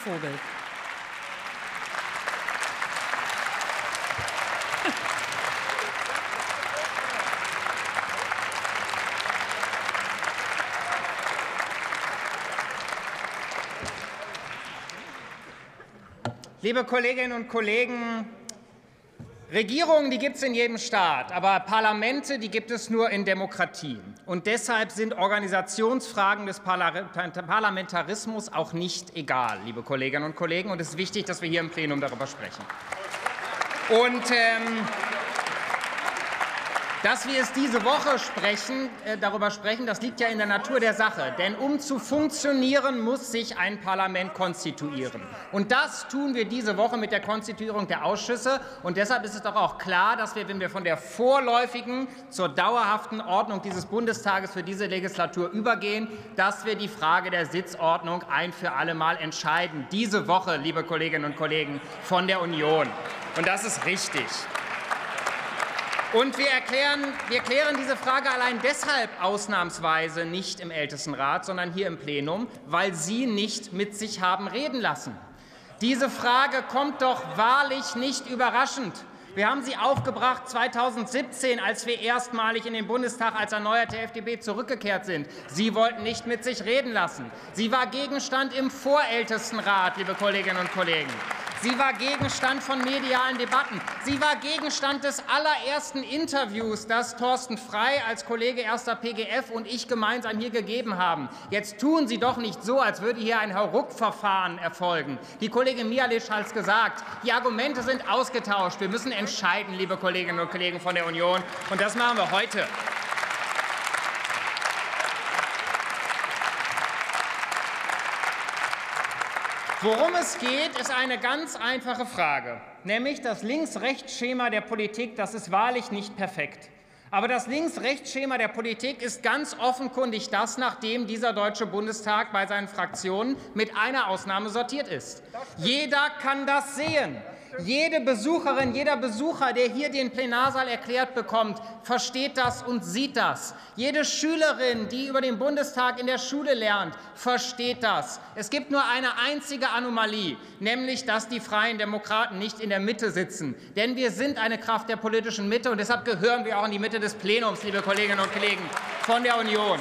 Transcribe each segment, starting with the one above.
Vogel. Liebe Kolleginnen und Kollegen, Regierungen, die gibt es in jedem Staat, aber Parlamente, die gibt es nur in Demokratien. Und deshalb sind Organisationsfragen des Parlamentarismus auch nicht egal, liebe Kolleginnen und Kollegen. Und es ist wichtig, dass wir hier im Plenum darüber sprechen. Und ähm, dass wir es diese Woche sprechen, äh, darüber sprechen, das liegt ja in der Natur der Sache. Denn um zu funktionieren, muss sich ein Parlament konstituieren. Und das tun wir diese Woche mit der Konstituierung der Ausschüsse. Und deshalb ist es doch auch klar, dass wir, wenn wir von der vorläufigen zur dauerhaften Ordnung dieses Bundestages für diese Legislatur übergehen, dass wir die Frage der Sitzordnung ein für alle Mal entscheiden. Diese Woche, liebe Kolleginnen und Kollegen von der Union. Und das ist richtig. Und wir, erklären, wir klären diese Frage allein deshalb ausnahmsweise nicht im Ältestenrat, sondern hier im Plenum, weil Sie nicht mit sich haben reden lassen. Diese Frage kommt doch wahrlich nicht überraschend. Wir haben sie aufgebracht 2017, als wir erstmalig in den Bundestag als erneuerte FDP zurückgekehrt sind. Sie wollten nicht mit sich reden lassen. Sie war Gegenstand im Vorältestenrat, liebe Kolleginnen und Kollegen. Sie war Gegenstand von medialen Debatten. Sie war Gegenstand des allerersten Interviews, das Thorsten Frey als Kollege erster PGF und ich gemeinsam hier gegeben haben. Jetzt tun Sie doch nicht so, als würde hier ein Hauruck-Verfahren erfolgen. Die Kollegin Mialic hat es gesagt. Die Argumente sind ausgetauscht. Wir müssen entscheiden, liebe Kolleginnen und Kollegen von der Union. Und das machen wir heute. Worum es geht, ist eine ganz einfache Frage, nämlich das Links-Rechts-Schema der Politik, das ist wahrlich nicht perfekt. Aber das Links-Rechts-Schema der Politik ist ganz offenkundig das, nachdem dieser Deutsche Bundestag bei seinen Fraktionen mit einer Ausnahme sortiert ist. Jeder kann das sehen. Jede Besucherin, jeder Besucher, der hier den Plenarsaal erklärt bekommt, versteht das und sieht das. Jede Schülerin, die über den Bundestag in der Schule lernt, versteht das. Es gibt nur eine einzige Anomalie, nämlich dass die Freien Demokraten nicht in der Mitte sitzen. Denn wir sind eine Kraft der politischen Mitte und deshalb gehören wir auch in die Mitte des Plenums, liebe Kolleginnen und Kollegen von der Union.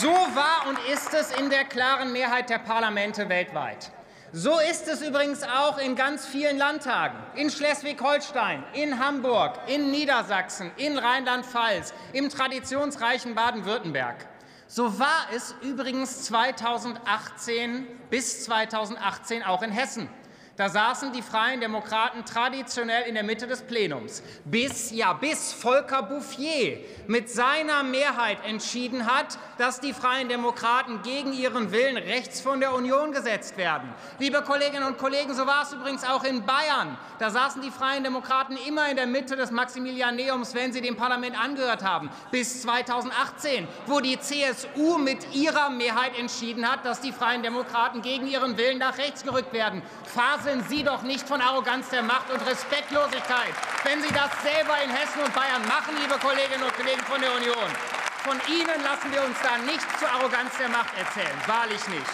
So war und ist es in der klaren Mehrheit der Parlamente weltweit. So ist es übrigens auch in ganz vielen Landtagen. In Schleswig-Holstein, in Hamburg, in Niedersachsen, in Rheinland-Pfalz, im traditionsreichen Baden-Württemberg. So war es übrigens 2018 bis 2018 auch in Hessen. Da saßen die Freien Demokraten traditionell in der Mitte des Plenums, bis, ja, bis Volker Bouffier mit seiner Mehrheit entschieden hat, dass die Freien Demokraten gegen ihren Willen rechts von der Union gesetzt werden. Liebe Kolleginnen und Kollegen, so war es übrigens auch in Bayern. Da saßen die Freien Demokraten immer in der Mitte des Maximilianeums, wenn sie dem Parlament angehört haben, bis 2018, wo die CSU mit ihrer Mehrheit entschieden hat, dass die Freien Demokraten gegen ihren Willen nach rechts gerückt werden. Phase faseln Sie doch nicht von Arroganz der Macht und Respektlosigkeit, wenn Sie das selber in Hessen und Bayern machen, liebe Kolleginnen und Kollegen von der Union. Von Ihnen lassen wir uns da nicht zur Arroganz der Macht erzählen, wahrlich nicht.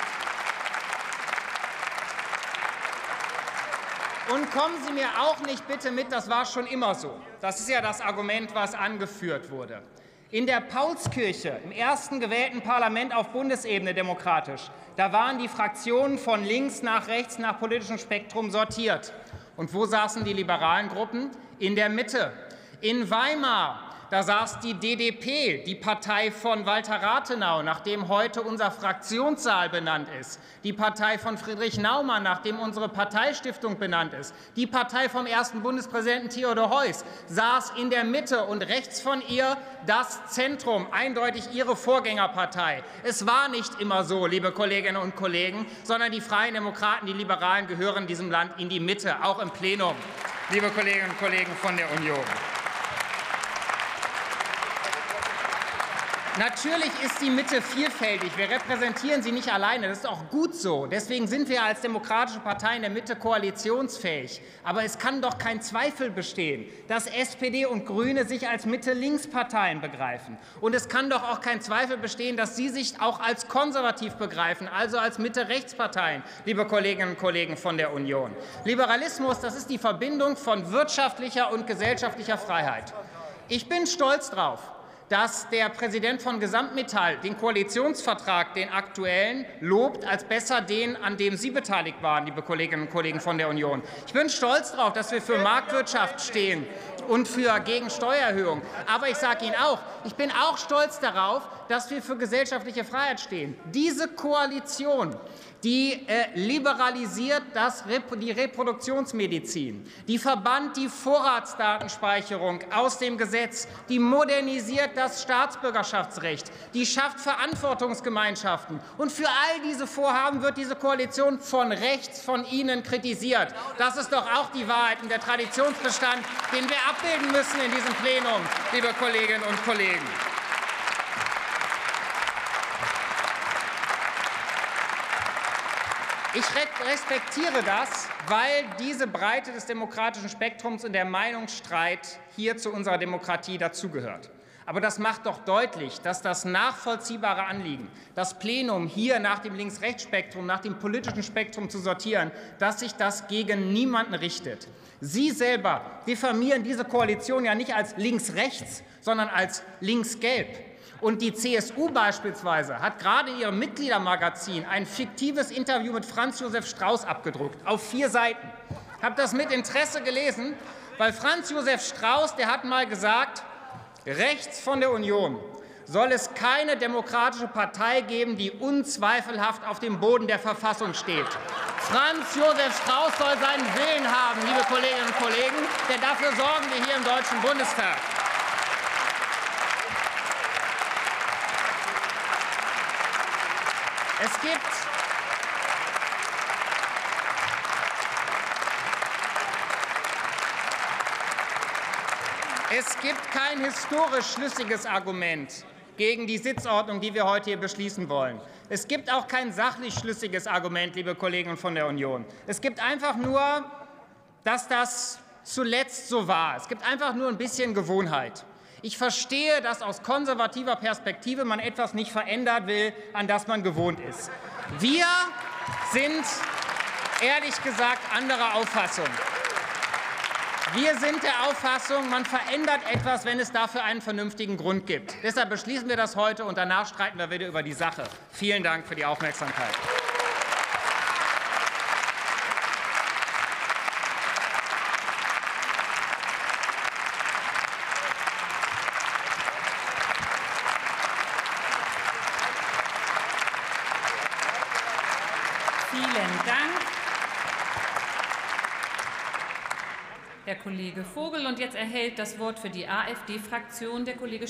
Und kommen Sie mir auch nicht bitte mit, das war schon immer so. Das ist ja das Argument, was angeführt wurde. In der Paulskirche, im ersten gewählten Parlament auf Bundesebene demokratisch, da waren die Fraktionen von links nach rechts nach politischem Spektrum sortiert. Und wo saßen die liberalen Gruppen? In der Mitte. In Weimar da saß die DDP, die Partei von Walter Rathenau, nach dem heute unser Fraktionssaal benannt ist. Die Partei von Friedrich Naumann, nach dem unsere Parteistiftung benannt ist. Die Partei vom ersten Bundespräsidenten Theodor Heuss saß in der Mitte und rechts von ihr das Zentrum, eindeutig ihre Vorgängerpartei. Es war nicht immer so, liebe Kolleginnen und Kollegen, sondern die Freien Demokraten, die Liberalen gehören diesem Land in die Mitte, auch im Plenum, liebe Kolleginnen und Kollegen von der Union. Natürlich ist die Mitte vielfältig. Wir repräsentieren sie nicht alleine. Das ist auch gut so. Deswegen sind wir als demokratische Partei in der Mitte koalitionsfähig. Aber es kann doch kein Zweifel bestehen, dass SPD und Grüne sich als Mitte-Links-Parteien begreifen. Und es kann doch auch kein Zweifel bestehen, dass Sie sich auch als konservativ begreifen, also als Mitte-Rechts-Parteien, liebe Kolleginnen und Kollegen von der Union. Liberalismus, das ist die Verbindung von wirtschaftlicher und gesellschaftlicher Freiheit. Ich bin stolz darauf, dass der Präsident von Gesamtmetall den Koalitionsvertrag, den aktuellen, lobt als besser den, an dem Sie beteiligt waren, liebe Kolleginnen und Kollegen von der Union. Ich bin stolz darauf, dass wir für Marktwirtschaft stehen und für gegen Steuererhöhung. Aber ich sage Ihnen auch, ich bin auch stolz darauf, dass wir für gesellschaftliche Freiheit stehen. Diese Koalition die äh, liberalisiert das, die Reproduktionsmedizin, die verbannt die Vorratsdatenspeicherung aus dem Gesetz, die modernisiert das Staatsbürgerschaftsrecht, die schafft Verantwortungsgemeinschaften. Und für all diese Vorhaben wird diese Koalition von rechts von Ihnen kritisiert. Das ist doch auch die Wahrheit und der Traditionsbestand, den wir abbilden müssen in diesem Plenum, liebe Kolleginnen und Kollegen. Ich respektiere das, weil diese Breite des demokratischen Spektrums und der Meinungsstreit hier zu unserer Demokratie dazugehört. Aber das macht doch deutlich, dass das nachvollziehbare Anliegen, das Plenum hier nach dem Links-Rechts-Spektrum, nach dem politischen Spektrum zu sortieren, dass sich das gegen niemanden richtet. Sie selber diffamieren diese Koalition ja nicht als links-rechts, sondern als links-gelb. Und die CSU beispielsweise hat gerade in ihrem Mitgliedermagazin ein fiktives Interview mit Franz Josef Strauß abgedruckt, auf vier Seiten. Ich habe das mit Interesse gelesen, weil Franz Josef Strauß, der hat mal gesagt, rechts von der Union soll es keine demokratische Partei geben, die unzweifelhaft auf dem Boden der Verfassung steht. Franz Josef Strauß soll seinen Willen haben, liebe Kolleginnen und Kollegen, denn dafür sorgen wir hier im Deutschen Bundestag. Es gibt Es gibt kein historisch schlüssiges Argument gegen die Sitzordnung, die wir heute hier beschließen wollen. Es gibt auch kein sachlich schlüssiges Argument, liebe Kollegen von der Union. Es gibt einfach nur, dass das zuletzt so war. Es gibt einfach nur ein bisschen Gewohnheit. Ich verstehe, dass aus konservativer Perspektive man etwas nicht verändern will, an das man gewohnt ist. Wir sind ehrlich gesagt anderer Auffassung. Wir sind der Auffassung, man verändert etwas, wenn es dafür einen vernünftigen Grund gibt. Deshalb beschließen wir das heute, und danach streiten wir wieder über die Sache. Vielen Dank für die Aufmerksamkeit. Herr Kollege Vogel. Und jetzt erhält das Wort für die AfD-Fraktion der Kollege